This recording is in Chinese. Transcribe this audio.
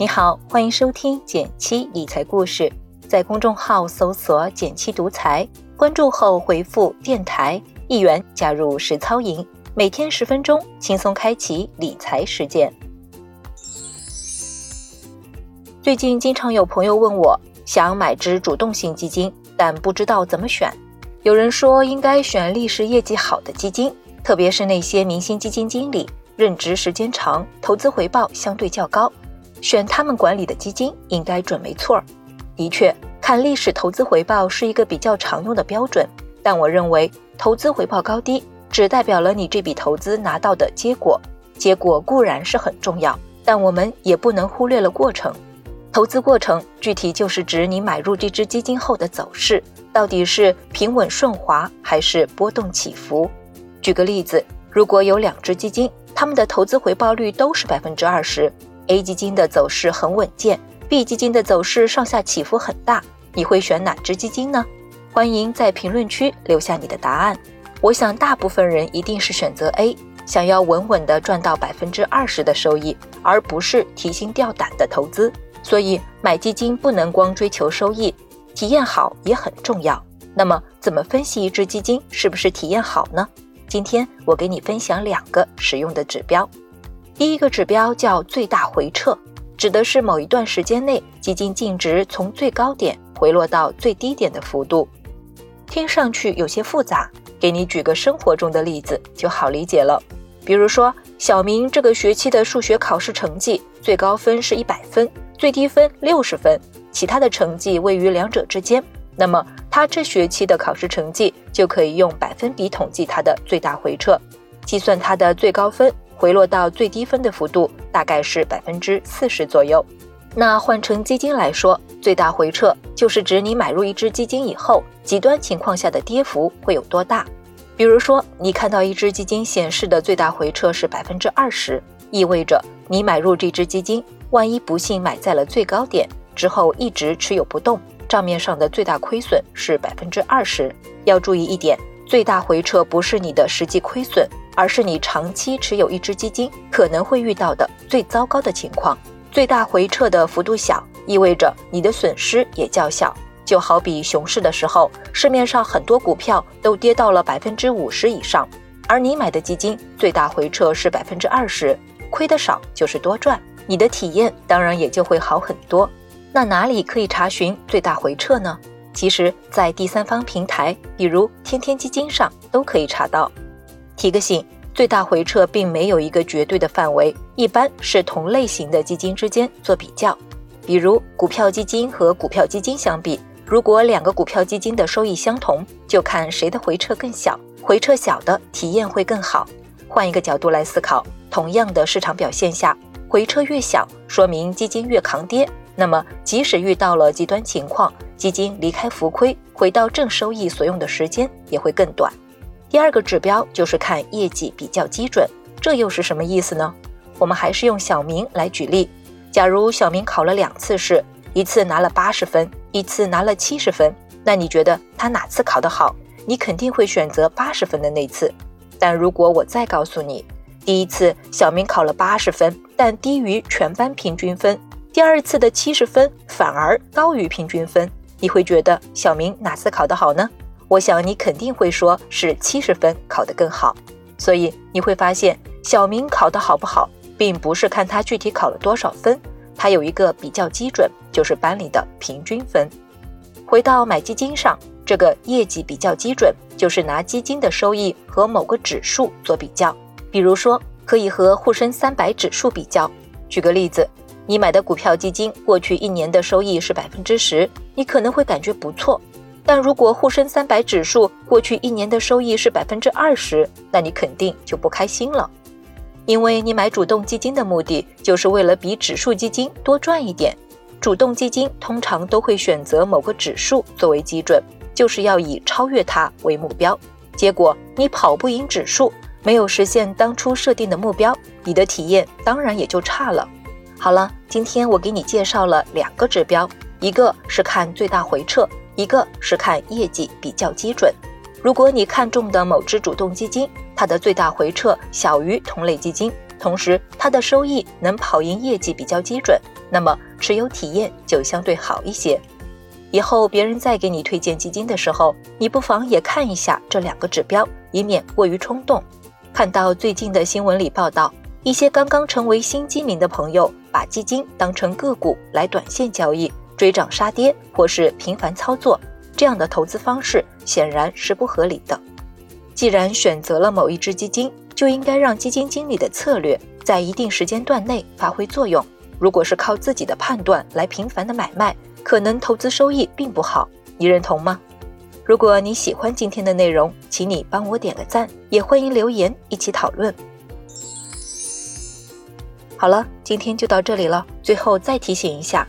你好，欢迎收听减七理财故事，在公众号搜索“减七独裁，关注后回复“电台”一元加入实操营，每天十分钟，轻松开启理财实践。最近经常有朋友问我，想买只主动型基金，但不知道怎么选。有人说应该选历史业绩好的基金，特别是那些明星基金经理。任职时间长，投资回报相对较高，选他们管理的基金应该准没错。的确，看历史投资回报是一个比较常用的标准，但我认为投资回报高低只代表了你这笔投资拿到的结果，结果固然是很重要，但我们也不能忽略了过程。投资过程具体就是指你买入这只基金后的走势，到底是平稳顺滑还是波动起伏。举个例子，如果有两只基金。他们的投资回报率都是百分之二十，A 基金的走势很稳健，B 基金的走势上下起伏很大，你会选哪只基金呢？欢迎在评论区留下你的答案。我想大部分人一定是选择 A，想要稳稳的赚到百分之二十的收益，而不是提心吊胆的投资。所以买基金不能光追求收益，体验好也很重要。那么怎么分析一只基金是不是体验好呢？今天我给你分享两个实用的指标。第一个指标叫最大回撤，指的是某一段时间内基金净值从最高点回落到最低点的幅度。听上去有些复杂，给你举个生活中的例子就好理解了。比如说，小明这个学期的数学考试成绩最高分是一百分，最低分六十分，其他的成绩位于两者之间。那么他这学期的考试成绩就可以用百分比统计他的最大回撤，计算他的最高分回落到最低分的幅度大概是百分之四十左右。那换成基金来说，最大回撤就是指你买入一只基金以后，极端情况下的跌幅会有多大。比如说，你看到一只基金显示的最大回撤是百分之二十，意味着你买入这只基金，万一不幸买在了最高点之后一直持有不动。账面上的最大亏损是百分之二十。要注意一点，最大回撤不是你的实际亏损，而是你长期持有一只基金可能会遇到的最糟糕的情况。最大回撤的幅度小，意味着你的损失也较小。就好比熊市的时候，市面上很多股票都跌到了百分之五十以上，而你买的基金最大回撤是百分之二十，亏得少就是多赚，你的体验当然也就会好很多。那哪里可以查询最大回撤呢？其实，在第三方平台，比如天天基金上都可以查到。提个醒，最大回撤并没有一个绝对的范围，一般是同类型的基金之间做比较。比如股票基金和股票基金相比，如果两个股票基金的收益相同，就看谁的回撤更小，回撤小的体验会更好。换一个角度来思考，同样的市场表现下，回撤越小，说明基金越抗跌。那么，即使遇到了极端情况，基金离开浮亏，回到正收益所用的时间也会更短。第二个指标就是看业绩比较基准，这又是什么意思呢？我们还是用小明来举例。假如小明考了两次试，一次拿了八十分，一次拿了七十分，那你觉得他哪次考得好？你肯定会选择八十分的那次。但如果我再告诉你，第一次小明考了八十分，但低于全班平均分。第二次的七十分反而高于平均分，你会觉得小明哪次考得好呢？我想你肯定会说是七十分考得更好。所以你会发现，小明考得好不好，并不是看他具体考了多少分，他有一个比较基准，就是班里的平均分。回到买基金上，这个业绩比较基准，就是拿基金的收益和某个指数做比较，比如说可以和沪深三百指数比较。举个例子。你买的股票基金过去一年的收益是百分之十，你可能会感觉不错。但如果沪深三百指数过去一年的收益是百分之二十，那你肯定就不开心了。因为你买主动基金的目的就是为了比指数基金多赚一点。主动基金通常都会选择某个指数作为基准，就是要以超越它为目标。结果你跑不赢指数，没有实现当初设定的目标，你的体验当然也就差了。好了，今天我给你介绍了两个指标，一个是看最大回撤，一个是看业绩比较基准。如果你看中的某只主动基金，它的最大回撤小于同类基金，同时它的收益能跑赢业绩比较基准，那么持有体验就相对好一些。以后别人再给你推荐基金的时候，你不妨也看一下这两个指标，以免过于冲动。看到最近的新闻里报道，一些刚刚成为新基民的朋友，把基金当成个股来短线交易，追涨杀跌或是频繁操作，这样的投资方式显然是不合理的。既然选择了某一只基金，就应该让基金经理的策略在一定时间段内发挥作用。如果是靠自己的判断来频繁的买卖，可能投资收益并不好，你认同吗？如果你喜欢今天的内容，请你帮我点个赞，也欢迎留言一起讨论。好了，今天就到这里了。最后再提醒一下，